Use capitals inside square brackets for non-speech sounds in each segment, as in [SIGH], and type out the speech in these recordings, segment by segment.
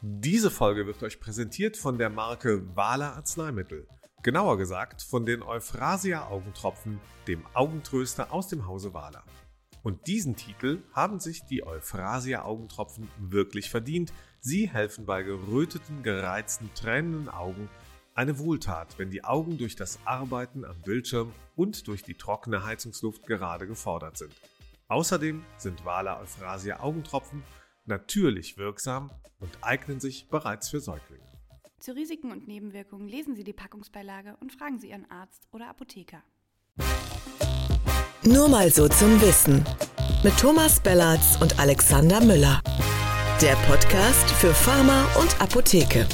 Diese Folge wird euch präsentiert von der Marke Wala Arzneimittel. Genauer gesagt von den Euphrasia Augentropfen, dem Augentröster aus dem Hause Wala. Und diesen Titel haben sich die Euphrasia Augentropfen wirklich verdient. Sie helfen bei geröteten, gereizten, tränenden Augen eine Wohltat, wenn die Augen durch das Arbeiten am Bildschirm und durch die trockene Heizungsluft gerade gefordert sind. Außerdem sind Wala Euphrasia Augentropfen natürlich wirksam und eignen sich bereits für Säuglinge. Zu Risiken und Nebenwirkungen lesen Sie die Packungsbeilage und fragen Sie Ihren Arzt oder Apotheker. Nur mal so zum Wissen. Mit Thomas Bellatz und Alexander Müller. Der Podcast für Pharma und Apotheke.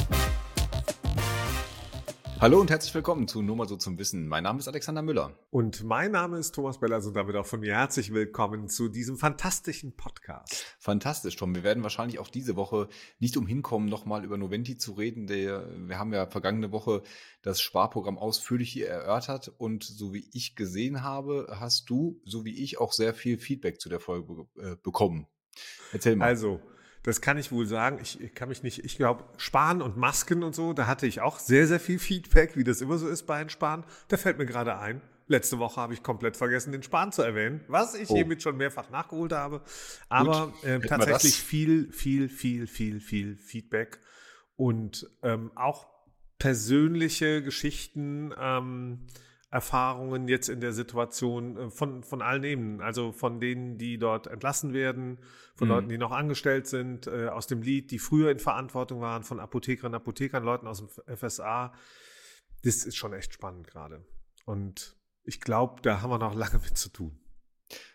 Hallo und herzlich willkommen zu Nur mal so zum Wissen. Mein Name ist Alexander Müller. Und mein Name ist Thomas Bellatz und damit auch von mir herzlich willkommen zu diesem fantastischen Podcast. Fantastisch, Tom. Wir werden wahrscheinlich auch diese Woche nicht umhin kommen, nochmal über Noventi zu reden. Der, wir haben ja vergangene Woche das Sparprogramm ausführlich hier erörtert und so wie ich gesehen habe, hast du, so wie ich, auch sehr viel Feedback zu der Folge äh, bekommen. Erzähl mal. Also, das kann ich wohl sagen. Ich, ich kann mich nicht, ich glaube, Sparen und Masken und so, da hatte ich auch sehr, sehr viel Feedback, wie das immer so ist bei den Sparen. Da fällt mir gerade ein. Letzte Woche habe ich komplett vergessen, den Sparen zu erwähnen, was ich oh. hiermit schon mehrfach nachgeholt habe. Aber äh, tatsächlich viel, viel, viel, viel, viel Feedback und ähm, auch persönliche Geschichten. Ähm, Erfahrungen jetzt in der Situation äh, von, von allen Ebenen, also von denen, die dort entlassen werden, von mhm. Leuten, die noch angestellt sind, äh, aus dem Lied, die früher in Verantwortung waren, von Apothekerinnen, Apothekern, Leuten aus dem FSA. Das ist schon echt spannend gerade. Und ich glaube, da haben wir noch lange mit zu tun.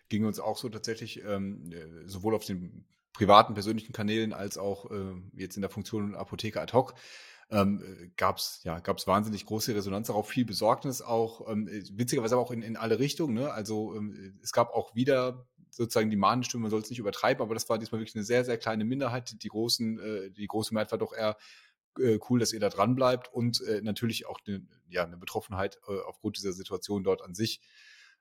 Ging uns auch so tatsächlich, ähm, äh, sowohl auf den privaten, persönlichen Kanälen als auch äh, jetzt in der Funktion Apotheker ad hoc ähm, gab es ja, gab's wahnsinnig große Resonanz darauf, viel Besorgnis auch, ähm, witzigerweise aber auch in, in alle Richtungen. Ne? Also ähm, es gab auch wieder sozusagen die Mahnenstimme, man soll es nicht übertreiben, aber das war diesmal wirklich eine sehr, sehr kleine Minderheit. Die großen, äh, die große Mehrheit war doch eher äh, cool, dass ihr da dran bleibt und äh, natürlich auch eine, ja, eine Betroffenheit äh, aufgrund dieser Situation dort an sich.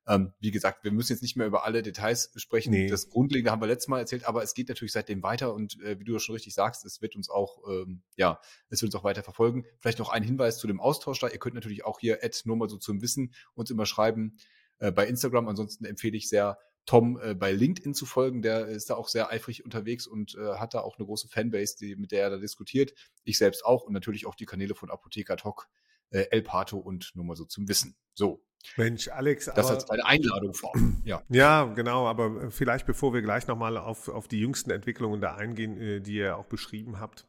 Ähm, wie gesagt, wir müssen jetzt nicht mehr über alle Details sprechen. Nee. Das Grundlegende haben wir letztes Mal erzählt, aber es geht natürlich seitdem weiter und äh, wie du schon richtig sagst, es wird uns auch, ähm, ja, es wird uns auch weiter verfolgen. Vielleicht noch ein Hinweis zu dem Austausch da. Ihr könnt natürlich auch hier Ad nur mal so zum Wissen uns immer schreiben äh, bei Instagram. Ansonsten empfehle ich sehr, Tom äh, bei LinkedIn zu folgen. Der ist da auch sehr eifrig unterwegs und äh, hat da auch eine große Fanbase, die, mit der er da diskutiert. Ich selbst auch und natürlich auch die Kanäle von Apotheker Talk, äh, El Pato und nur mal so zum Wissen. So, Mensch, Alex. Das aber, als eine Einladung vor. [CLEARS THROAT] Ja. ja, genau. Aber vielleicht, bevor wir gleich nochmal auf, auf die jüngsten Entwicklungen da eingehen, äh, die ihr auch beschrieben habt,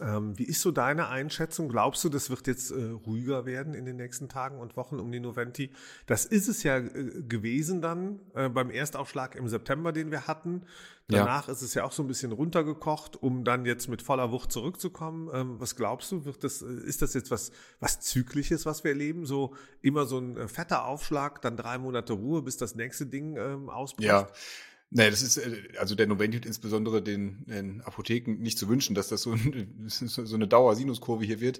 ähm, wie ist so deine Einschätzung? Glaubst du, das wird jetzt äh, ruhiger werden in den nächsten Tagen und Wochen um die Noventi? Das ist es ja äh, gewesen dann äh, beim Erstaufschlag im September, den wir hatten. Danach ja. ist es ja auch so ein bisschen runtergekocht, um dann jetzt mit voller Wucht zurückzukommen. Ähm, was glaubst du? Wird das, äh, ist das jetzt was, was Zyklisches, was wir erleben? So immer so ein äh, fetter Aufschlag, dann drei Monate Ruhe, bis das nächste Ding ähm, ausbricht? Ja. Nee, das ist, äh, also der Noventi insbesondere den, den Apotheken nicht zu wünschen, dass das so, ein, [LAUGHS] so eine Dauer-Sinuskurve hier wird.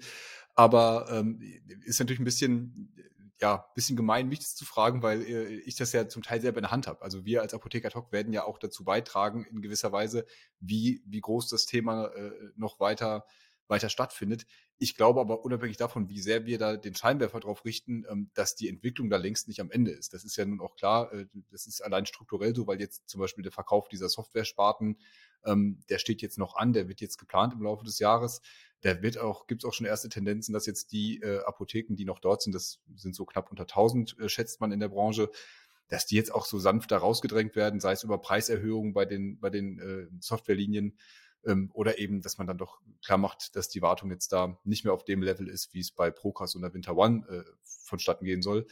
Aber ähm, ist natürlich ein bisschen, ja, bisschen gemein, mich das zu fragen, weil äh, ich das ja zum Teil selber in der Hand habe. Also wir als Apotheker Talk werden ja auch dazu beitragen, in gewisser Weise, wie, wie groß das Thema äh, noch weiter weiter stattfindet. Ich glaube aber unabhängig davon, wie sehr wir da den Scheinwerfer drauf richten, ähm, dass die Entwicklung da längst nicht am Ende ist. Das ist ja nun auch klar, äh, das ist allein strukturell so, weil jetzt zum Beispiel der Verkauf dieser Software-Sparten, ähm, der steht jetzt noch an, der wird jetzt geplant im Laufe des Jahres. Der wird auch, gibt es auch schon erste Tendenzen, dass jetzt die äh, Apotheken, die noch dort sind, das sind so knapp unter 1000, äh, schätzt man in der Branche, dass die jetzt auch so sanft da rausgedrängt werden, sei es über Preiserhöhungen bei den, bei den äh, Softwarelinien ähm, oder eben, dass man dann doch klar macht, dass die Wartung jetzt da nicht mehr auf dem Level ist, wie es bei Procast oder Winter One äh, vonstatten gehen soll.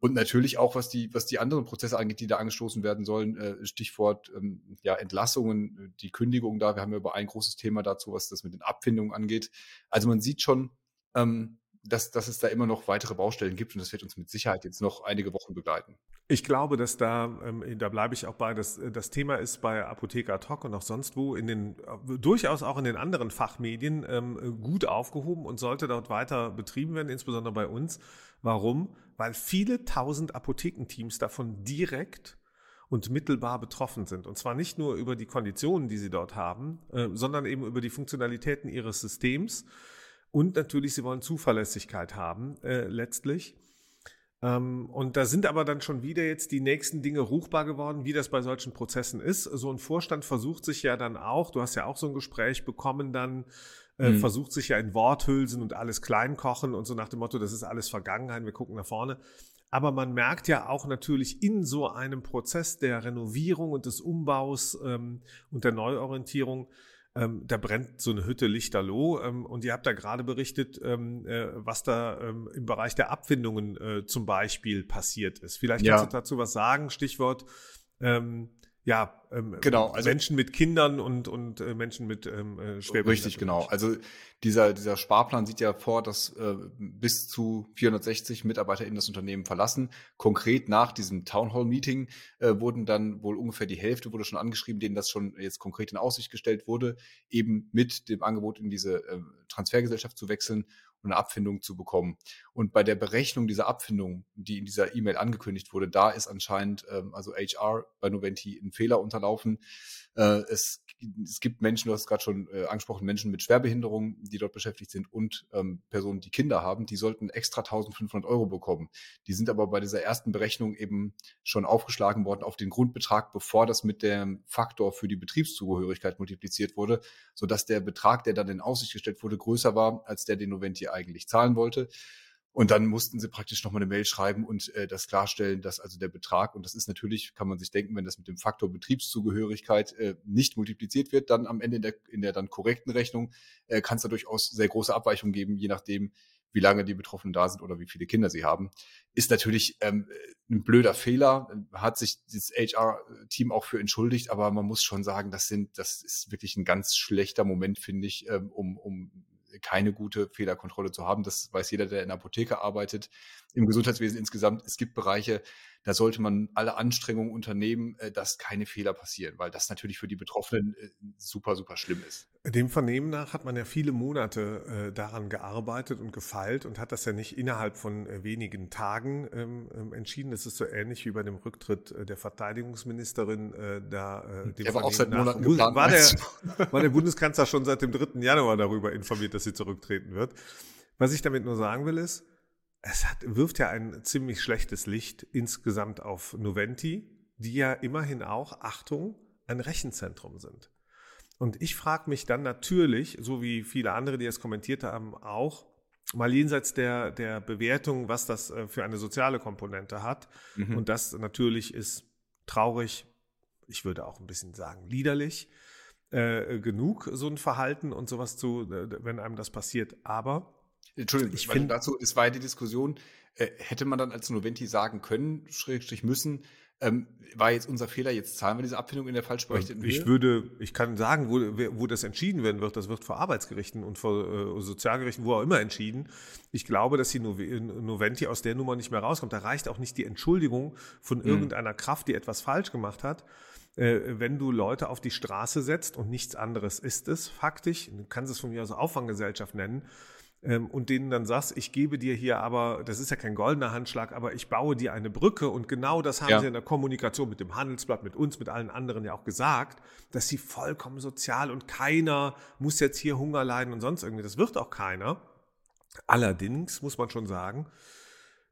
Und natürlich auch, was die, was die anderen Prozesse angeht, die da angestoßen werden sollen, äh, Stichwort ähm, ja, Entlassungen, die Kündigung da. Wir haben ja über ein großes Thema dazu, was das mit den Abfindungen angeht. Also man sieht schon, ähm, dass, dass es da immer noch weitere Baustellen gibt und das wird uns mit Sicherheit jetzt noch einige Wochen begleiten. Ich glaube, dass da, ähm, da bleibe ich auch bei, dass äh, das Thema ist bei Apotheker Talk und auch sonst wo in den, durchaus auch in den anderen Fachmedien ähm, gut aufgehoben und sollte dort weiter betrieben werden, insbesondere bei uns. Warum? Weil viele tausend Apothekenteams davon direkt und mittelbar betroffen sind. Und zwar nicht nur über die Konditionen, die sie dort haben, äh, sondern eben über die Funktionalitäten ihres Systems. Und natürlich, sie wollen Zuverlässigkeit haben, äh, letztlich. Ähm, und da sind aber dann schon wieder jetzt die nächsten Dinge ruchbar geworden, wie das bei solchen Prozessen ist. So ein Vorstand versucht sich ja dann auch, du hast ja auch so ein Gespräch bekommen, dann äh, mhm. versucht sich ja in Worthülsen und alles kleinkochen und so nach dem Motto, das ist alles Vergangenheit, wir gucken nach vorne. Aber man merkt ja auch natürlich in so einem Prozess der Renovierung und des Umbaus ähm, und der Neuorientierung, ähm, da brennt so eine Hütte lichterloh. Ähm, und ihr habt da gerade berichtet, ähm, äh, was da ähm, im Bereich der Abfindungen äh, zum Beispiel passiert ist. Vielleicht kannst du dazu was sagen, Stichwort. Ähm, ja, ähm, genau, also, Menschen mit Kindern und, und äh, Menschen mit ähm, äh, Schwerbehinderten. Richtig, genau. Also dieser, dieser Sparplan sieht ja vor, dass äh, bis zu 460 MitarbeiterInnen das Unternehmen verlassen. Konkret nach diesem Townhall-Meeting äh, wurden dann wohl ungefähr die Hälfte wurde schon angeschrieben, denen das schon jetzt konkret in Aussicht gestellt wurde, eben mit dem Angebot in diese äh, Transfergesellschaft zu wechseln eine Abfindung zu bekommen. Und bei der Berechnung dieser Abfindung, die in dieser E-Mail angekündigt wurde, da ist anscheinend ähm, also HR bei Noventi ein Fehler unterlaufen. Äh, es, es gibt Menschen, du hast gerade schon äh, angesprochen, Menschen mit Schwerbehinderung, die dort beschäftigt sind und ähm, Personen, die Kinder haben, die sollten extra 1500 Euro bekommen. Die sind aber bei dieser ersten Berechnung eben schon aufgeschlagen worden auf den Grundbetrag, bevor das mit dem Faktor für die Betriebszugehörigkeit multipliziert wurde, sodass der Betrag, der dann in Aussicht gestellt wurde, größer war, als der, den Noventi eigentlich zahlen wollte. Und dann mussten sie praktisch nochmal eine Mail schreiben und äh, das klarstellen, dass also der Betrag, und das ist natürlich, kann man sich denken, wenn das mit dem Faktor Betriebszugehörigkeit äh, nicht multipliziert wird, dann am Ende in der, in der dann korrekten Rechnung äh, kann es da durchaus sehr große Abweichungen geben, je nachdem, wie lange die Betroffenen da sind oder wie viele Kinder sie haben. Ist natürlich ähm, ein blöder Fehler, hat sich das HR-Team auch für entschuldigt, aber man muss schon sagen, das sind, das ist wirklich ein ganz schlechter Moment, finde ich, ähm, um, um keine gute Fehlerkontrolle zu haben. Das weiß jeder, der in der Apotheke arbeitet. Im Gesundheitswesen insgesamt, es gibt Bereiche, da sollte man alle Anstrengungen unternehmen, äh, dass keine Fehler passieren, weil das natürlich für die Betroffenen äh, super, super schlimm ist. Dem Vernehmen nach hat man ja viele Monate äh, daran gearbeitet und gefeilt und hat das ja nicht innerhalb von wenigen Tagen ähm, ähm entschieden. Das ist so ähnlich wie bei dem Rücktritt der Verteidigungsministerin. Da, äh, dem der war auch seit Monaten geplant. War der, [LAUGHS] war der Bundeskanzler schon seit dem 3. Januar darüber informiert, dass sie zurücktreten wird. Was ich damit nur sagen will ist, es hat, wirft ja ein ziemlich schlechtes Licht insgesamt auf Noventi, die ja immerhin auch, Achtung, ein Rechenzentrum sind. Und ich frage mich dann natürlich, so wie viele andere, die es kommentiert haben, auch, mal jenseits der, der Bewertung, was das äh, für eine soziale Komponente hat. Mhm. Und das natürlich ist traurig, ich würde auch ein bisschen sagen, liederlich äh, genug, so ein Verhalten und sowas zu, äh, wenn einem das passiert. Aber Entschuldigung, ich finde dazu, es war ja die Diskussion, äh, hätte man dann als Noventi sagen können, Schrägstrich müssen, ähm, war jetzt unser Fehler, jetzt zahlen wir diese Abfindung in der falsch berechneten Ich würde, ich kann sagen, wo, wo das entschieden werden wird, das wird vor Arbeitsgerichten und vor äh, Sozialgerichten, wo auch immer entschieden. Ich glaube, dass die Noventi aus der Nummer nicht mehr rauskommt. Da reicht auch nicht die Entschuldigung von mhm. irgendeiner Kraft, die etwas falsch gemacht hat. Äh, wenn du Leute auf die Straße setzt und nichts anderes ist es, faktisch, du kannst es von mir aus Auffanggesellschaft nennen, ähm, und denen dann sagst, ich gebe dir hier aber, das ist ja kein goldener Handschlag, aber ich baue dir eine Brücke und genau das haben ja. sie in der Kommunikation mit dem Handelsblatt, mit uns, mit allen anderen ja auch gesagt, dass sie vollkommen sozial und keiner muss jetzt hier Hunger leiden und sonst irgendwie, das wird auch keiner. Allerdings muss man schon sagen,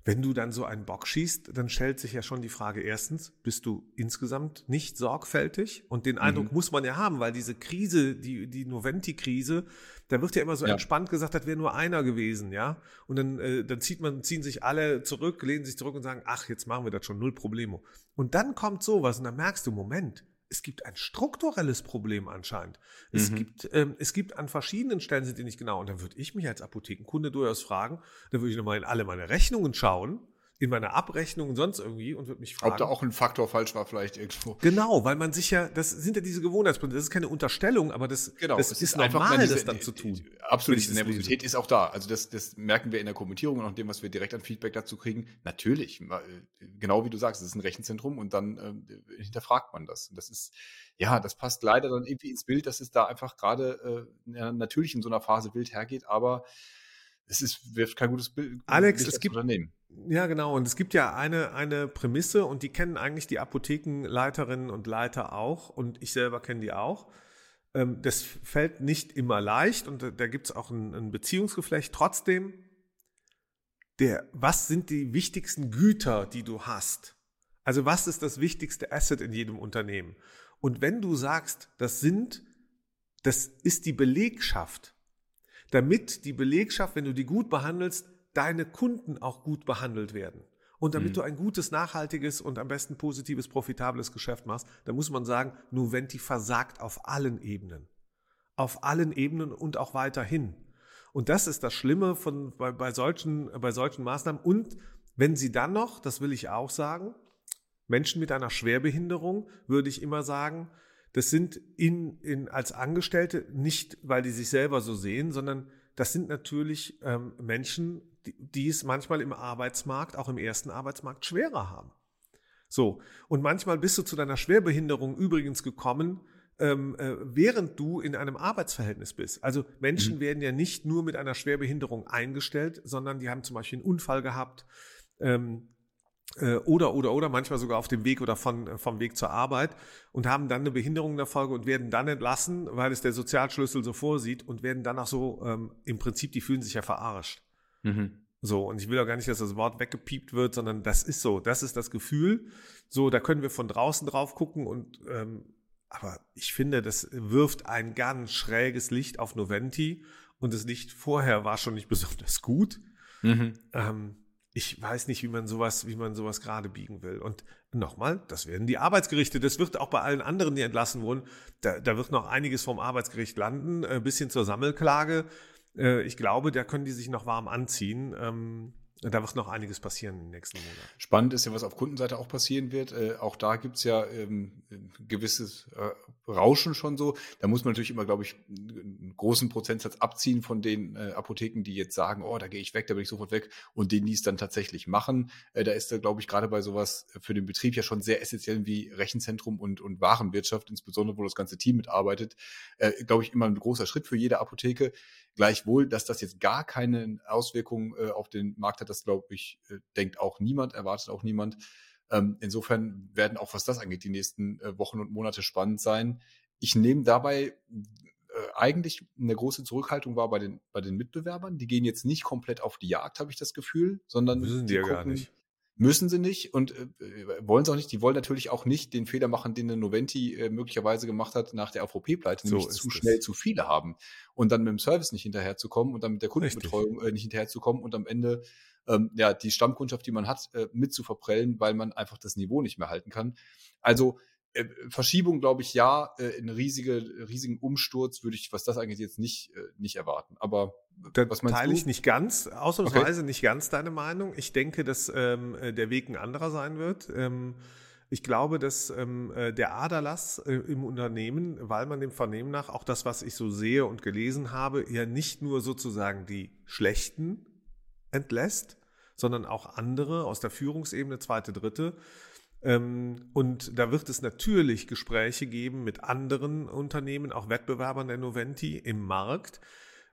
wenn du dann so einen Bock schießt, dann stellt sich ja schon die Frage, erstens, bist du insgesamt nicht sorgfältig? Und den Eindruck mhm. muss man ja haben, weil diese Krise, die, die Noventi-Krise, da wird ja immer so ja. entspannt gesagt, das wäre nur einer gewesen, ja. Und dann, äh, dann zieht man, ziehen sich alle zurück, lehnen sich zurück und sagen, ach, jetzt machen wir das schon, null Problemo. Und dann kommt sowas und dann merkst du, Moment, es gibt ein strukturelles Problem anscheinend. Es, mhm. gibt, ähm, es gibt an verschiedenen Stellen, sind die nicht genau. Und dann würde ich mich als Apothekenkunde durchaus fragen, dann würde ich nochmal in alle meine Rechnungen schauen in meiner Abrechnung und sonst irgendwie und würde mich fragen. Ob da auch ein Faktor falsch war vielleicht irgendwo. Genau, weil man sich ja, das sind ja diese Gewohnheitspunkte, das ist keine Unterstellung, aber das, genau, das ist, ist normal, diese, das dann zu tun. Absolut, diese Nervosität ist auch da. Also das, das merken wir in der Kommentierung und auch dem, was wir direkt an Feedback dazu kriegen. Natürlich, genau wie du sagst, es ist ein Rechenzentrum und dann äh, hinterfragt man das. Und das ist, ja, das passt leider dann irgendwie ins Bild, dass es da einfach gerade äh, natürlich in so einer Phase wild hergeht, aber es ist, wirft kein gutes Bild. Alex, es gibt, Unternehmen Ja, genau. Und es gibt ja eine, eine Prämisse und die kennen eigentlich die Apothekenleiterinnen und Leiter auch und ich selber kenne die auch. Ähm, das fällt nicht immer leicht und da gibt es auch ein, ein Beziehungsgeflecht. Trotzdem, der, was sind die wichtigsten Güter, die du hast? Also was ist das wichtigste Asset in jedem Unternehmen? Und wenn du sagst, das sind, das ist die Belegschaft, damit die Belegschaft, wenn du die gut behandelst, deine Kunden auch gut behandelt werden. Und damit mhm. du ein gutes, nachhaltiges und am besten positives, profitables Geschäft machst, dann muss man sagen, Nuventi versagt auf allen Ebenen. Auf allen Ebenen und auch weiterhin. Und das ist das Schlimme von, bei, bei, solchen, bei solchen Maßnahmen. Und wenn sie dann noch, das will ich auch sagen, Menschen mit einer Schwerbehinderung, würde ich immer sagen, das sind in, in, als Angestellte nicht, weil die sich selber so sehen, sondern das sind natürlich ähm, Menschen, die, es manchmal im Arbeitsmarkt, auch im ersten Arbeitsmarkt, schwerer haben. So, und manchmal bist du zu deiner Schwerbehinderung übrigens gekommen, ähm, äh, während du in einem Arbeitsverhältnis bist. Also Menschen mhm. werden ja nicht nur mit einer Schwerbehinderung eingestellt, sondern die haben zum Beispiel einen Unfall gehabt, ähm, äh, oder, oder, oder, manchmal sogar auf dem Weg oder von, vom Weg zur Arbeit und haben dann eine Behinderung in der Folge und werden dann entlassen, weil es der Sozialschlüssel so vorsieht und werden dann auch so, ähm, im Prinzip, die fühlen sich ja verarscht. Mhm. So, und ich will auch gar nicht, dass das Wort weggepiept wird, sondern das ist so, das ist das Gefühl. So, da können wir von draußen drauf gucken und ähm, aber ich finde, das wirft ein ganz schräges Licht auf Noventi und das Licht vorher war schon nicht [LAUGHS] besonders gut. Mhm. Ähm, ich weiß nicht, wie man sowas, wie man sowas gerade biegen will. Und nochmal, das werden die Arbeitsgerichte. Das wird auch bei allen anderen, die entlassen wurden, da, da wird noch einiges vom Arbeitsgericht landen, ein äh, bisschen zur Sammelklage. Äh, ich glaube, da können die sich noch warm anziehen. Da wird noch einiges passieren in den nächsten Monaten. Spannend ist ja, was auf Kundenseite auch passieren wird. Äh, auch da gibt's ja ähm, gewisses äh, Rauschen schon so. Da muss man natürlich immer, glaube ich, einen großen Prozentsatz abziehen von den äh, Apotheken, die jetzt sagen, oh, da gehe ich weg, da bin ich sofort weg und denen, die es dann tatsächlich machen. Äh, da ist da, glaube ich, gerade bei sowas für den Betrieb ja schon sehr essentiell wie Rechenzentrum und, und Warenwirtschaft, insbesondere wo das ganze Team mitarbeitet, äh, glaube ich, immer ein großer Schritt für jede Apotheke. Gleichwohl, dass das jetzt gar keine Auswirkungen äh, auf den Markt hat, das glaube ich, äh, denkt auch niemand, erwartet auch niemand. Ähm, insofern werden auch, was das angeht, die nächsten äh, Wochen und Monate spannend sein. Ich nehme dabei äh, eigentlich eine große Zurückhaltung war bei den, bei den Mitbewerbern. Die gehen jetzt nicht komplett auf die Jagd, habe ich das Gefühl, sondern Müssen die, ja gucken, gar nicht. Müssen sie nicht und äh, wollen sie auch nicht. Die wollen natürlich auch nicht den Fehler machen, den der Noventi äh, möglicherweise gemacht hat nach der AVP-Pleite, nämlich so zu schnell zu viele haben und dann mit dem Service nicht hinterherzukommen und dann mit der Kundenbetreuung äh, nicht hinterherzukommen und am Ende ähm, ja die Stammkundschaft, die man hat, äh, mit zu verprellen, weil man einfach das Niveau nicht mehr halten kann. Also äh, Verschiebung, glaube ich, ja. Äh, einen riesige, riesigen Umsturz würde ich, was das angeht, jetzt nicht, äh, nicht erwarten. Aber da was meinst teile du? ich nicht ganz, ausnahmsweise okay. nicht ganz deine Meinung. Ich denke, dass ähm, äh, der Weg ein anderer sein wird. Ähm, ich glaube, dass ähm, äh, der Aderlass äh, im Unternehmen, weil man dem Vernehmen nach auch das, was ich so sehe und gelesen habe, ja nicht nur sozusagen die Schlechten entlässt, sondern auch andere aus der Führungsebene, zweite, dritte. Ähm, und da wird es natürlich Gespräche geben mit anderen Unternehmen, auch Wettbewerbern der Noventi im Markt.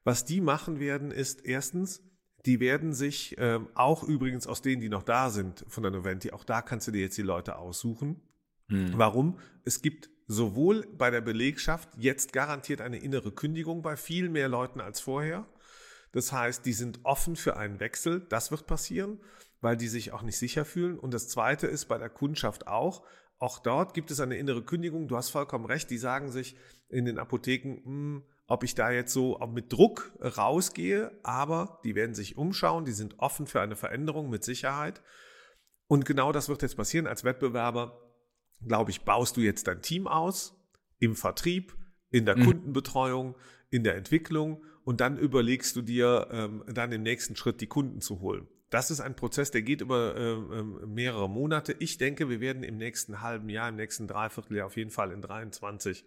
Was die machen werden, ist erstens, die werden sich ähm, auch übrigens aus denen, die noch da sind von der Noventi, auch da kannst du dir jetzt die Leute aussuchen. Mhm. Warum? Es gibt sowohl bei der Belegschaft jetzt garantiert eine innere Kündigung bei viel mehr Leuten als vorher. Das heißt, die sind offen für einen Wechsel. Das wird passieren weil die sich auch nicht sicher fühlen. Und das Zweite ist bei der Kundschaft auch, auch dort gibt es eine innere Kündigung. Du hast vollkommen recht, die sagen sich in den Apotheken, mh, hm, ob ich da jetzt so mit Druck rausgehe, aber die werden sich umschauen, die sind offen für eine Veränderung mit Sicherheit. Und genau das wird jetzt passieren. Als Wettbewerber, glaube ich, baust du jetzt dein Team aus im Vertrieb, in der mhm. Kundenbetreuung, in der Entwicklung und dann überlegst du dir, ähm, dann im nächsten Schritt die Kunden zu holen. Das ist ein Prozess, der geht über äh, mehrere Monate. Ich denke, wir werden im nächsten halben Jahr, im nächsten Dreivierteljahr auf jeden Fall in 23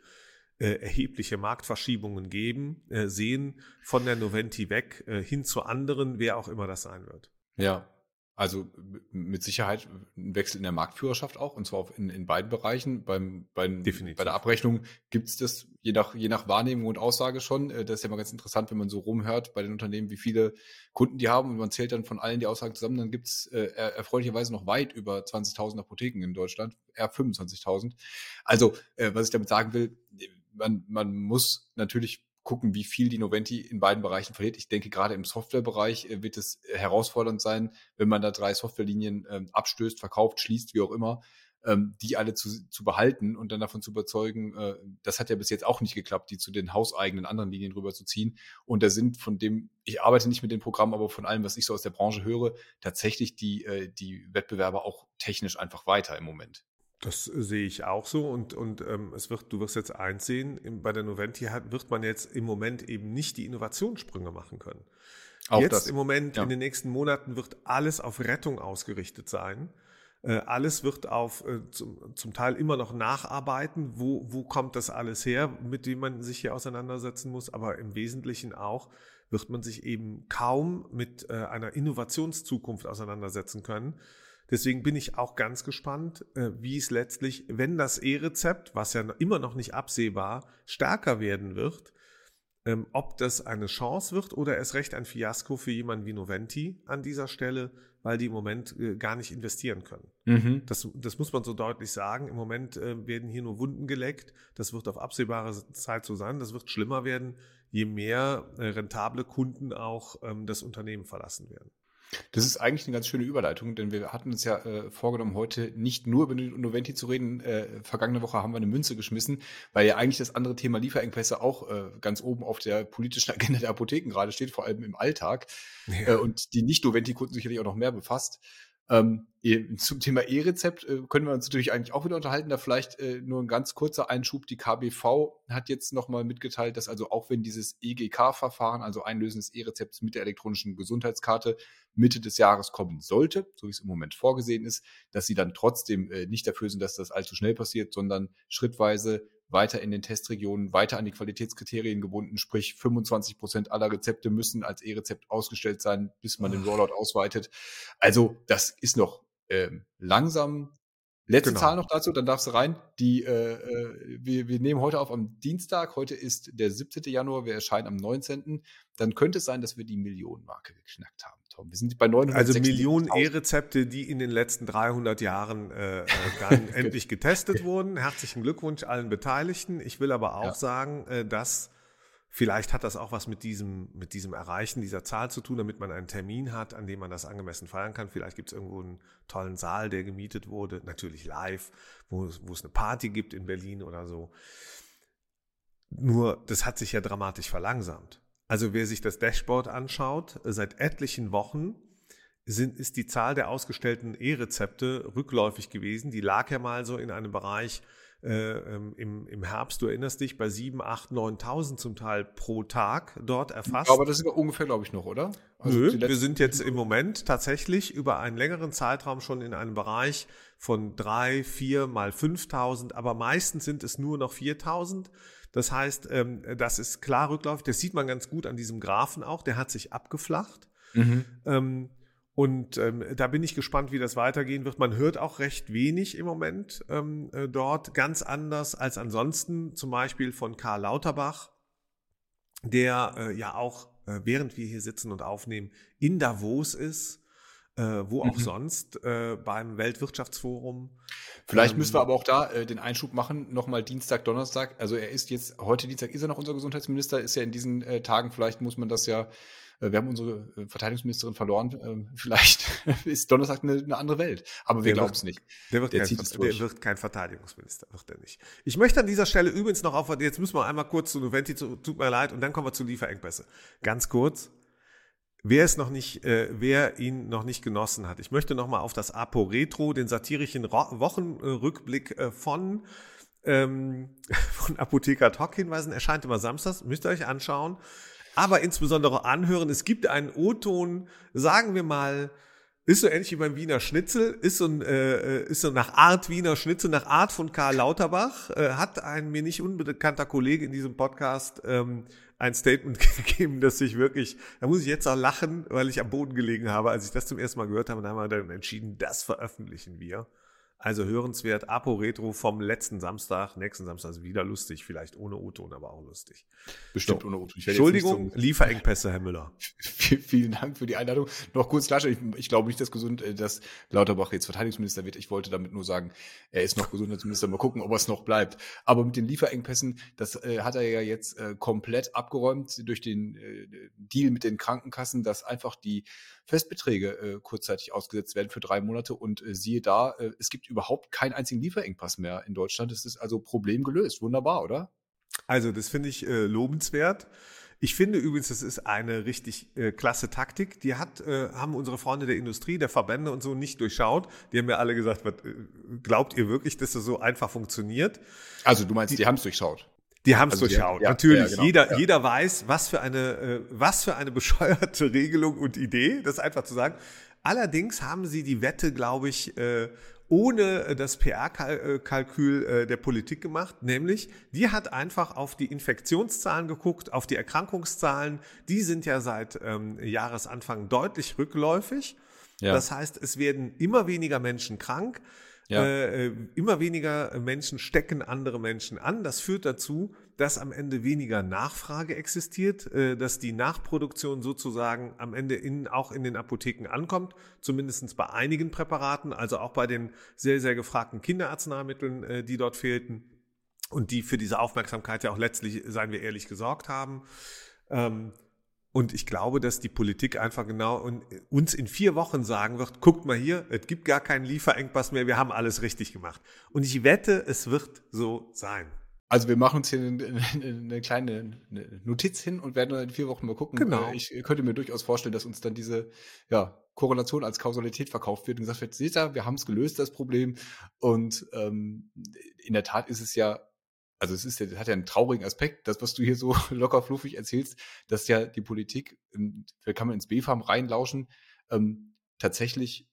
äh, erhebliche Marktverschiebungen geben, äh, sehen von der Noventi weg äh, hin zu anderen, wer auch immer das sein wird. Ja, Also mit Sicherheit ein Wechsel in der Marktführerschaft auch, und zwar in, in beiden Bereichen. Beim, beim, Definitiv. Bei der Abrechnung gibt es das je nach, je nach Wahrnehmung und Aussage schon. Äh, das ist ja mal ganz interessant, wenn man so rumhört bei den Unternehmen, wie viele Kunden die haben und man zählt dann von allen die Aussagen zusammen, dann gibt es äh, erfreulicherweise noch weit über 20.000 Apotheken in Deutschland, eher 25.000. Also, äh, was ich damit sagen will, man, man muss natürlich gucken, wie viel die Noventi in beiden Bereichen verliert. Ich denke, gerade im Softwarebereich äh, wird es äh, herausfordernd sein, wenn man da drei Softwarelinien ähm, abstößt, verkauft, schließt, wie auch immer, ähm, die alle zu, zu behalten und dann davon zu überzeugen, äh, das hat ja bis jetzt auch nicht geklappt, die zu den hauseigenen anderen Linien rüberzuziehen. Und da sind von dem, ich arbeite nicht mit dem Programm, aber von allem, was ich so aus der Branche höre, tatsächlich die, die Wettbewerber auch technisch einfach weiter im Moment. Das sehe ich auch so und, und ähm, es wird, du wirst jetzt eins sehen, bei der Noventi hat, wird man jetzt im Moment eben nicht die Innovationssprünge machen können. Auch jetzt das, im Moment, ja. in den nächsten Monaten wird alles auf Rettung ausgerichtet sein. Äh, alles wird auf äh, zum, zum Teil immer noch nacharbeiten, wo, wo kommt das alles her, mit dem man sich hier auseinandersetzen muss, aber im Wesentlichen auch wird man sich eben kaum mit äh, einer Innovationszukunft auseinandersetzen können Deswegen bin ich auch ganz gespannt, äh, wie es letztlich, wenn das E-Rezept, was ja immer noch nicht absehbar, stärker werden wird, ähm, ob das eine Chance wird oder erst recht ein Fiasko für jemanden wie Noventi an dieser Stelle, weil die im Moment äh, gar nicht investieren können. Mhm. Das, das muss man so deutlich sagen. Im Moment äh, werden hier nur Wunden geleckt. Das wird auf absehbare Zeit so sein. Das wird schlimmer werden, je mehr rentable Kunden auch ähm, das Unternehmen verlassen werden. Das ist eigentlich eine ganz schöne Überleitung, denn wir hatten uns ja äh, vorgenommen, heute nicht nur über Noventi zu reden. Äh, vergangene Woche haben wir eine Münze geschmissen, weil ja eigentlich das andere Thema Lieferengpässe auch äh, ganz oben auf der politischen [LAUGHS] Agenda der Apotheken gerade steht, vor allem im Alltag. Ja. Äh, und die Nicht-Noventi-Kunden sicherlich auch noch mehr befasst. Ähm, zum Thema E-Rezept äh, können wir uns natürlich eigentlich auch wieder unterhalten. Da vielleicht äh, nur ein ganz kurzer Einschub. Die KBV hat jetzt nochmal mitgeteilt, dass also auch wenn dieses EGK-Verfahren, also Einlösen des E-Rezepts mit der elektronischen Gesundheitskarte Mitte des Jahres kommen sollte, so wie es im Moment vorgesehen ist, dass sie dann trotzdem äh, nicht dafür sind, dass das allzu schnell passiert, sondern schrittweise weiter in den Testregionen, weiter an die Qualitätskriterien gebunden, sprich 25 Prozent aller Rezepte müssen als E-Rezept ausgestellt sein, bis man den Rollout ausweitet. Also das ist noch ähm, langsam Letzte genau. Zahl noch dazu, dann darfst du rein. Die, äh, äh, wir, wir nehmen heute auf am Dienstag. Heute ist der 17. Januar. Wir erscheinen am 19. Dann könnte es sein, dass wir die Millionenmarke geknackt haben, Tom. Wir sind bei 900. Also Millionen E-Rezepte, die in den letzten 300 Jahren äh, äh dann [LAUGHS] endlich getestet wurden. Herzlichen Glückwunsch allen Beteiligten. Ich will aber auch ja. sagen, äh, dass Vielleicht hat das auch was mit diesem, mit diesem Erreichen dieser Zahl zu tun, damit man einen Termin hat, an dem man das angemessen feiern kann. Vielleicht gibt es irgendwo einen tollen Saal, der gemietet wurde, natürlich live, wo, wo es eine Party gibt in Berlin oder so. Nur, das hat sich ja dramatisch verlangsamt. Also wer sich das Dashboard anschaut, seit etlichen Wochen sind, ist die Zahl der ausgestellten E-Rezepte rückläufig gewesen. Die lag ja mal so in einem Bereich äh, ähm, im, im Herbst, du erinnerst dich, bei 7, 8, 9.000 zum Teil pro Tag dort erfasst. Aber das ist ungefähr, glaube ich, noch, oder? Also Nö, wir sind jetzt im Moment tatsächlich über einen längeren Zeitraum schon in einem Bereich von 3, 4 mal 5.000, aber meistens sind es nur noch 4.000. Das heißt, ähm, das ist klar rückläufig. Das sieht man ganz gut an diesem Graphen auch. Der hat sich abgeflacht. Mhm. Ähm, und ähm, da bin ich gespannt, wie das weitergehen wird. Man hört auch recht wenig im Moment ähm, äh, dort, ganz anders als ansonsten, zum Beispiel von Karl Lauterbach, der äh, ja auch, äh, während wir hier sitzen und aufnehmen, in Davos ist. Äh, wo auch mhm. sonst äh, beim Weltwirtschaftsforum. Vielleicht ähm, müssen wir aber auch da äh, den Einschub machen, nochmal Dienstag, Donnerstag. Also er ist jetzt, heute Dienstag ist er noch unser Gesundheitsminister, ist ja in diesen äh, Tagen, vielleicht muss man das ja äh, wir haben unsere äh, Verteidigungsministerin verloren. Ähm, [LAUGHS] vielleicht ist Donnerstag eine, eine andere Welt. Aber wir glauben es nicht. Der wird, der, kein, der wird kein Verteidigungsminister, wird er nicht. Ich möchte an dieser Stelle übrigens noch auf, jetzt müssen wir einmal kurz zu Noventi, tut mir leid, und dann kommen wir zu Lieferengpässe. Ganz kurz. Wer es noch nicht, äh, wer ihn noch nicht genossen hat, ich möchte noch mal auf das Apo Retro, den satirischen Ro Wochenrückblick äh, von ähm, [LAUGHS] von Apotheker Talk hinweisen. Erscheint immer samstags, müsst ihr euch anschauen aber insbesondere anhören. Es gibt einen O-Ton, sagen wir mal, ist so ähnlich wie beim Wiener Schnitzel, ist so, ein, äh, ist so nach Art Wiener Schnitzel, nach Art von Karl Lauterbach, äh, hat ein mir nicht unbekannter Kollege in diesem Podcast ähm, ein Statement [LAUGHS] gegeben, dass ich wirklich, da muss ich jetzt auch lachen, weil ich am Boden gelegen habe, als ich das zum ersten Mal gehört habe, und da haben wir dann entschieden, das veröffentlichen wir. Also hörenswert, Apo Retro vom letzten Samstag, nächsten Samstag, also wieder lustig, vielleicht ohne O-Ton, aber auch lustig. Bestimmt So. ohne Auto. Entschuldigung, Lieferengpässe, Herr Müller. Vielen Dank für die Einladung. Noch kurz klarstellen, ich, ich glaube nicht, dass gesund, äh, dass Lauterbach jetzt Verteidigungsminister wird. Ich wollte damit nur sagen, er ist noch Gesundheitsminister. Mal gucken, ob er es noch bleibt. Aber mit den Lieferengpässen, das äh, hat er ja jetzt äh, komplett abgeräumt durch den äh, Deal mit den Krankenkassen, dass einfach die Festbeträge äh, kurzzeitig ausgesetzt werden für drei Monate. Und äh, siehe da, es gibt überhaupt keinen einzigen Lieferengpass mehr in Deutschland. Das ist also Problem gelöst. Wunderbar, oder? Also, das finde ich äh, lobenswert. Ich finde übrigens, das ist eine richtig äh, klasse Taktik. Die hat, äh, haben unsere Freunde der Industrie, der Verbände und so nicht durchschaut. Die haben mir alle gesagt, was, äh, glaubt ihr wirklich, dass das so einfach funktioniert? Also du meinst, die, haben es durchschaut. Die haben es Also die- durchschaut. ja, Natürlich, ja, genau, jeder, ja. jeder weiß, was für eine, äh, was für eine [LAUGHS] bescheuerte Regelung und Idee, das einfach zu sagen. Allerdings haben sie die Wette, glaube ich, äh, ohne äh, das PR-Kalkül äh, der Politik gemacht, nämlich die hat einfach auf die Infektionszahlen geguckt, auf die Erkrankungszahlen. Die sind ja seit ähm, Jahresanfang deutlich rückläufig. Ja. Das heißt, es werden immer weniger Menschen krank. Ja. Äh, äh, immer weniger Menschen stecken andere Menschen an. Das führt dazu, dass am Ende weniger Nachfrage existiert, äh, dass die Nachproduktion sozusagen am Ende in, auch in den Apotheken ankommt, zumindest bei einigen Präparaten, also auch bei den sehr, sehr gefragten Kinderarzneimitteln, äh, die dort fehlten und die für diese Aufmerksamkeit ja auch letztlich, seien wir ehrlich, gesorgt haben. Ähm, und ich glaube, dass die Politik einfach genau und uns in vier Wochen sagen wird, guckt mal hier, es gibt gar keinen Lieferengpass mehr, wir haben alles richtig gemacht. Und ich wette, es wird so sein. Also wir machen uns hier eine, eine kleine Notiz hin und werden in vier Wochen mal gucken. Genau. Ich könnte mir durchaus vorstellen, dass uns dann diese ja, Korrelation als Kausalität verkauft wird und gesagt wird, seht ihr, wir haben es gelöst, das Problem. Und ähm, in der Tat ist es ja, also es ist, hat ja einen traurigen Aspekt, das, was du hier so [LAUGHS] locker fluffig erzählst, dass ja die Politik, ähm, da kann man ins B-Farm reinlauschen, ähm, tatsächlich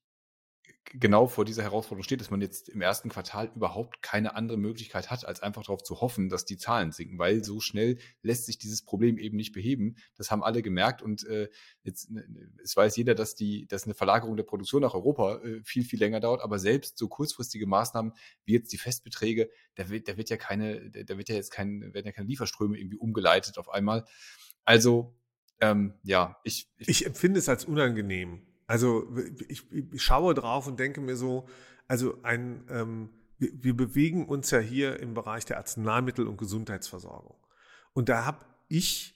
genau vor dieser Herausforderung steht, dass man jetzt im ersten Quartal überhaupt keine andere Möglichkeit hat, als einfach darauf zu hoffen, dass die Zahlen sinken, weil so schnell lässt sich dieses Problem eben nicht beheben. Das haben alle gemerkt und äh, jetzt äh, es weiß jeder, dass die, dass eine Verlagerung der Produktion nach Europa äh, viel viel länger dauert, aber selbst so kurzfristige Maßnahmen wie jetzt die Festbeträge, da wird, da wird ja keine, da wird ja jetzt kein, werden ja keine Lieferströme irgendwie umgeleitet auf einmal. Also ähm, ja, ich, ich, Ich empfinde es als unangenehm. Also ich, ich schaue drauf und denke mir so, also ein, ähm, wir, wir bewegen uns ja hier im Bereich der Arzneimittel- und Gesundheitsversorgung. Und da habe ich,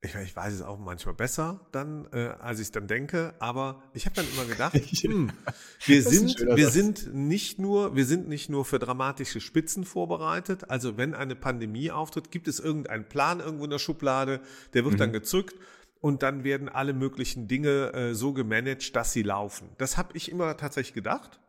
ich, ich weiß es auch manchmal besser dann, äh, als ich es dann denke, aber ich habe dann immer gedacht, [LAUGHS] hm, wir sind, wir sind nicht nur, wir sind nicht nur für dramatische Spitzen vorbereitet. Also wenn eine Pandemie auftritt, gibt es irgendeinen Plan irgendwo in der Schublade, der wird dann gezückt und dann werden alle möglichen Dinge äh, so gemanagt, dass sie laufen. Das habe ich immer tatsächlich gedacht.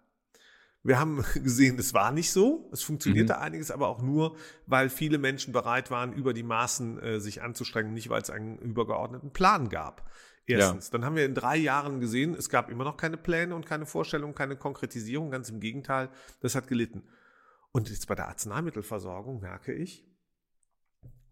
Wir haben [LAUGHS] gesehen, es war nicht so. Es funktionierte einiges, aber auch nur, weil viele Menschen bereit waren, über die Maßen äh, sich anzustrengen, nicht weil es einen übergeordneten Plan gab. Erstens. Dann haben wir in drei Jahren gesehen, es gab immer noch keine Pläne und keine Vorstellungen, keine Konkretisierung. Ganz im Gegenteil, das hat gelitten. Und jetzt bei der Arzneimittelversorgung merke ich,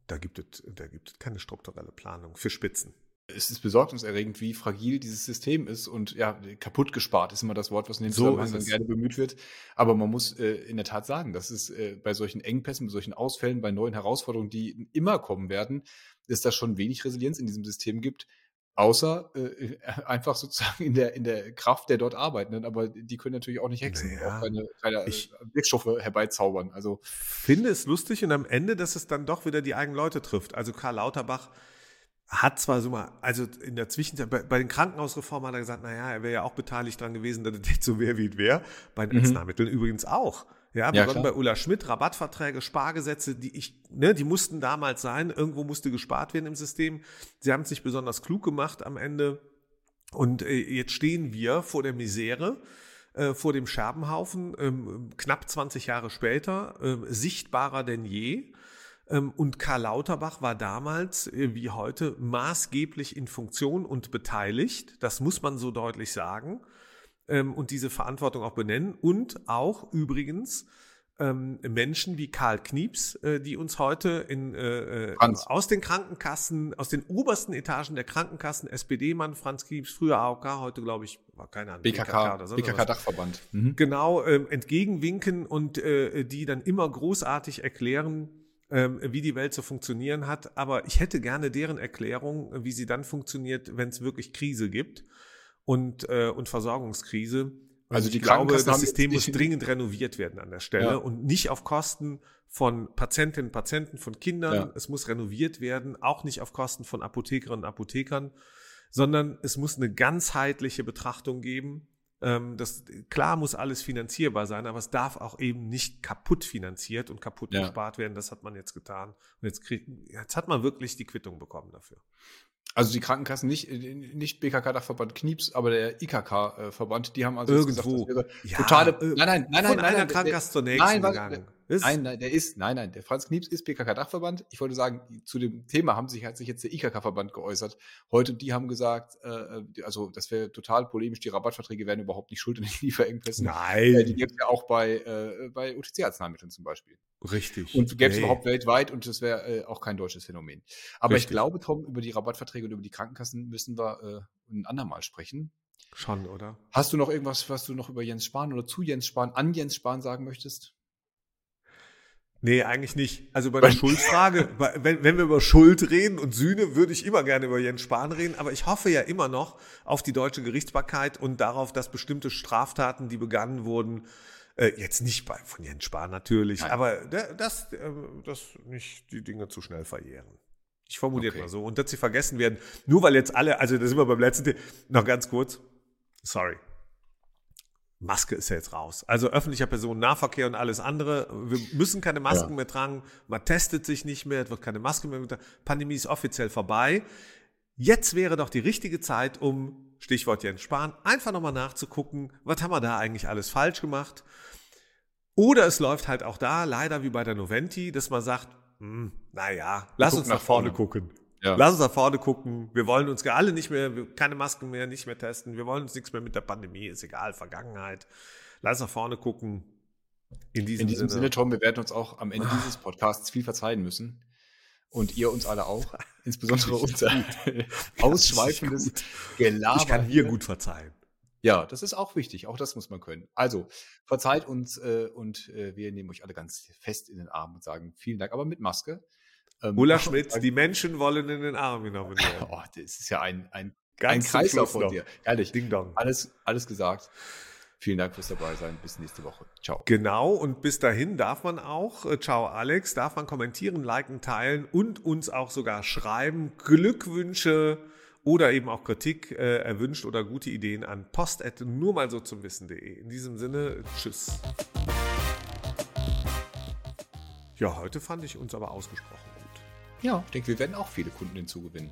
da gibt es, da gibt es keine strukturelle Planung für Spitzen. Es ist besorgniserregend, wie fragil dieses System ist und ja, kaputt gespart ist immer das Wort, was in dem So Zusammenhang dann gerne bemüht wird. Aber man muss äh, in der Tat sagen, dass es äh, bei solchen Engpässen, bei solchen Ausfällen, bei neuen Herausforderungen, die immer kommen werden, dass da schon wenig Resilienz in diesem System gibt. Außer äh, [LAUGHS] einfach sozusagen in der, in der Kraft der dort Arbeitenden, aber die können natürlich auch nicht hexen, Naja, auch keine, keine ich- Wirkstoffe herbeizaubern. Also finde es lustig und am Ende, dass es dann doch wieder die eigenen Leute trifft. Also Karl Lauterbach hat zwar so mal, also in der Zwischenzeit, bei, bei den Krankenhausreformen hat er gesagt, naja, er wäre ja auch beteiligt dran gewesen, dass es nicht so wäre, wie es wäre. Bei den Mhm. Arzneimitteln übrigens auch. Ja, Ja, begonnen klar. bei Ulla Schmidt, Rabattverträge, Spargesetze, die ich, ne, die mussten damals sein. Irgendwo musste gespart werden im System. Sie haben es nicht besonders klug gemacht am Ende. Und äh, jetzt stehen wir vor der Misere, äh, vor dem Scherbenhaufen, ähm, knapp 20 Jahre später, ähm, sichtbarer denn je. Ähm, und Karl Lauterbach war damals, äh, wie heute, maßgeblich in Funktion und beteiligt. Das muss man so deutlich sagen. Ähm, und diese Verantwortung auch benennen. Und auch übrigens ähm, Menschen wie Karl Knieps, äh, die uns heute in, äh, äh aus den Krankenkassen, aus den obersten Etagen der Krankenkassen, SPD-Mann Franz Knieps, früher AOK, heute glaube ich, war keine Ahnung, BKK, oder so. BKK Dachverband. Mhm. Genau, ähm, entgegenwinken und äh, die dann immer großartig erklären, ähm, wie die Welt zu funktionieren hat. Aber ich hätte gerne deren Erklärung, wie sie dann funktioniert, wenn es wirklich Krise gibt und, äh, und Versorgungskrise. Und Also ich die glaube, das System muss dringend renoviert werden an der Stelle Ja. und nicht auf Kosten von Patientinnen, Patienten, von Kindern. Ja. Es muss renoviert werden, auch nicht auf Kosten von Apothekerinnen und Apothekern, sondern es muss eine ganzheitliche Betrachtung geben. Ähm, Das, klar muss alles finanzierbar sein, aber es darf auch eben nicht kaputt finanziert und kaputt Ja. gespart werden. Das hat man jetzt getan. Und jetzt, krieg, jetzt hat man wirklich die Quittung bekommen dafür. Also die Krankenkassen, nicht, äh, nicht BKK-Dachverband Knieps, aber der IKK-Verband, die haben also Irgendwo. gesagt, Ja, totale. äh, Nein, nein, nein, nein, Von nein, einer nein, Krankenkasse zur nächsten Nein, gegangen. Ist- Nein, nein, der ist, nein, nein, der Franz Knieps ist BKK-Dachverband. Ich wollte sagen, zu dem Thema haben sich, hat sich jetzt der IKK-Verband geäußert. Heute, die haben gesagt, äh, also das wäre total polemisch, die Rabattverträge wären überhaupt nicht schuld an den [LAUGHS] Lieferengpässen. Äh, Nein, die gibt es ja auch bei, äh, bei UTC-Arzneimitteln zum Beispiel. richtig. Und gäbe es Nee. überhaupt weltweit und das wäre äh, auch kein deutsches Phänomen. Aber Richtig. ich glaube, Tom, über die Rabattverträge und über die Krankenkassen müssen wir äh, ein andermal sprechen. Schon, oder? Hast du noch irgendwas, was du noch über Jens Spahn oder zu Jens Spahn, an Jens Spahn sagen möchtest? Nee, eigentlich nicht. Also bei der Schuldfrage, [LAUGHS] bei- wenn, wenn wir über Schuld reden und Sühne, würde ich immer gerne über Jens Spahn reden, aber ich hoffe ja immer noch auf die deutsche Gerichtsbarkeit und darauf, dass bestimmte Straftaten, die begangen wurden, äh, jetzt nicht bei, von Jens Spahn natürlich, Nein. aber der, das, äh, dass nicht die Dinge zu schnell verjähren. Ich formuliere Okay. mal so. Und dass sie vergessen werden, nur weil jetzt alle, also da sind wir beim letzten, The- noch ganz kurz, sorry. Maske ist ja jetzt raus. Also öffentlicher Personennahverkehr und alles andere. Wir müssen keine Masken Ja. mehr tragen. Man testet sich nicht mehr. Es wird keine Maske mehr. getragen. Pandemie ist offiziell vorbei. Jetzt wäre doch die richtige Zeit, um, Stichwort Jens Spahn, einfach nochmal nachzugucken, was haben wir da eigentlich alles falsch gemacht. Oder es läuft halt auch da, leider wie bei der Noventi, dass man sagt, hm, naja, lass uns nach nach vorne vorne. gucken. Ja. Lass uns nach vorne gucken. Wir wollen uns alle nicht mehr, keine Masken mehr, nicht mehr testen. Wir wollen uns nichts mehr mit der Pandemie, ist egal, Vergangenheit. Lass nach vorne gucken. In diesem, In diesem Sinne, Sinne. Tom, wir werden uns auch am Ende dieses Podcasts viel verzeihen müssen. Und ihr uns alle auch. [LAUGHS] Insbesondere unser [LAUGHS] ausschweifendes Gelaber. ich kann hier gut verzeihen. Ja, das ist auch wichtig. Auch das muss man können. Also, verzeiht uns äh, und äh, wir nehmen euch alle ganz fest in den Arm und sagen vielen Dank, aber mit Maske. Ähm, Ulla [LAUGHS] Schmidt, die Menschen wollen in den Arm genommen werden. [LAUGHS] Oh, das ist ja ein, ein, Ganz ein Kreislauf von dir. Ehrlich. Ding Dong. Alles, alles gesagt. Vielen Dank fürs dabei sein. Bis nächste Woche. Ciao. Genau, und bis dahin darf man auch, äh, ciao Alex, darf man kommentieren, liken, teilen und uns auch sogar schreiben. Glückwünsche oder eben auch Kritik äh, erwünscht oder gute Ideen an post nur mal so zum Wissen.de. In diesem Sinne, tschüss. Ja, heute fand ich uns aber ausgesprochen. Ja, ich denke, wir werden auch viele Kunden hinzugewinnen.